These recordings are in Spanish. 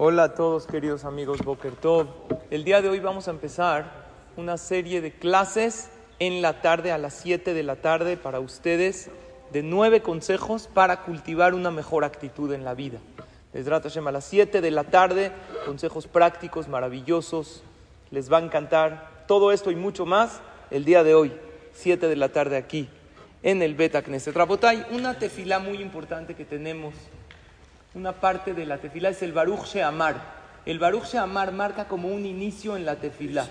Hola a todos queridos amigos Boker Tov. El día de hoy vamos a empezar una serie de clases en la tarde a las 7 de la tarde para ustedes de nueve consejos para cultivar una mejor actitud en la vida. Les Hashem a las 7 de la tarde, consejos prácticos maravillosos. Les va a encantar todo esto y mucho más el día de hoy, 7 de la tarde aquí en el Beta Knesset. Rabotay, una tefila muy importante que tenemos una parte de la tefila es el Baruch Sheamar. El Baruch Sheamar marca como un inicio en la tefila.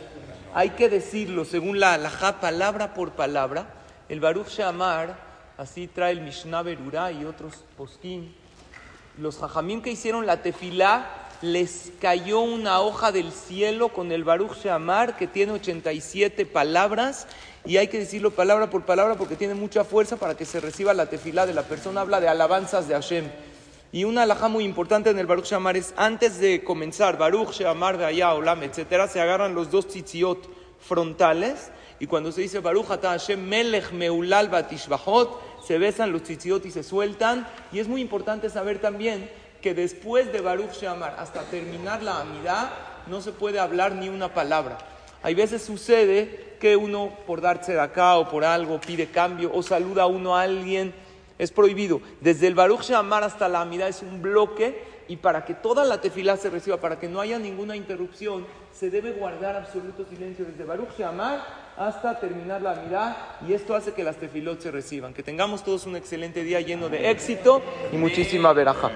Hay que decirlo según la halajá, palabra por palabra. El Baruch Sheamar, así trae el Mishnah Berurá y otros poskim. Los jajamim que hicieron la tefila les cayó una hoja del cielo con el Baruch Sheamar que tiene 87 palabras y hay que decirlo palabra por palabra porque tiene mucha fuerza para que se reciba la tefila de la persona. Habla de alabanzas de Hashem. Y una alhaja muy importante en el Baruch Shamar es antes de comenzar, Baruch Shamar, Gaya, Olam, etcétera, se agarran los dos tzitziot frontales y cuando se dice Baruch Ata Hashem Melech Meulal Batishbahot, se besan los tzitziot y se sueltan. Y es muy importante saber también que después de Baruch Shamar, hasta terminar la amidad, no se puede hablar ni una palabra. Hay veces sucede que uno, por darse de acá o por algo, pide cambio o saluda a uno a alguien es prohibido. Desde el Baruch Shamar hasta la Amida es un bloque y para que toda la tefilá se reciba, para que no haya ninguna interrupción, se debe guardar absoluto silencio desde Baruch Shamar hasta terminar la Amida y esto hace que las tefilot se reciban. Que tengamos todos un excelente día lleno de éxito y muchísima veraja.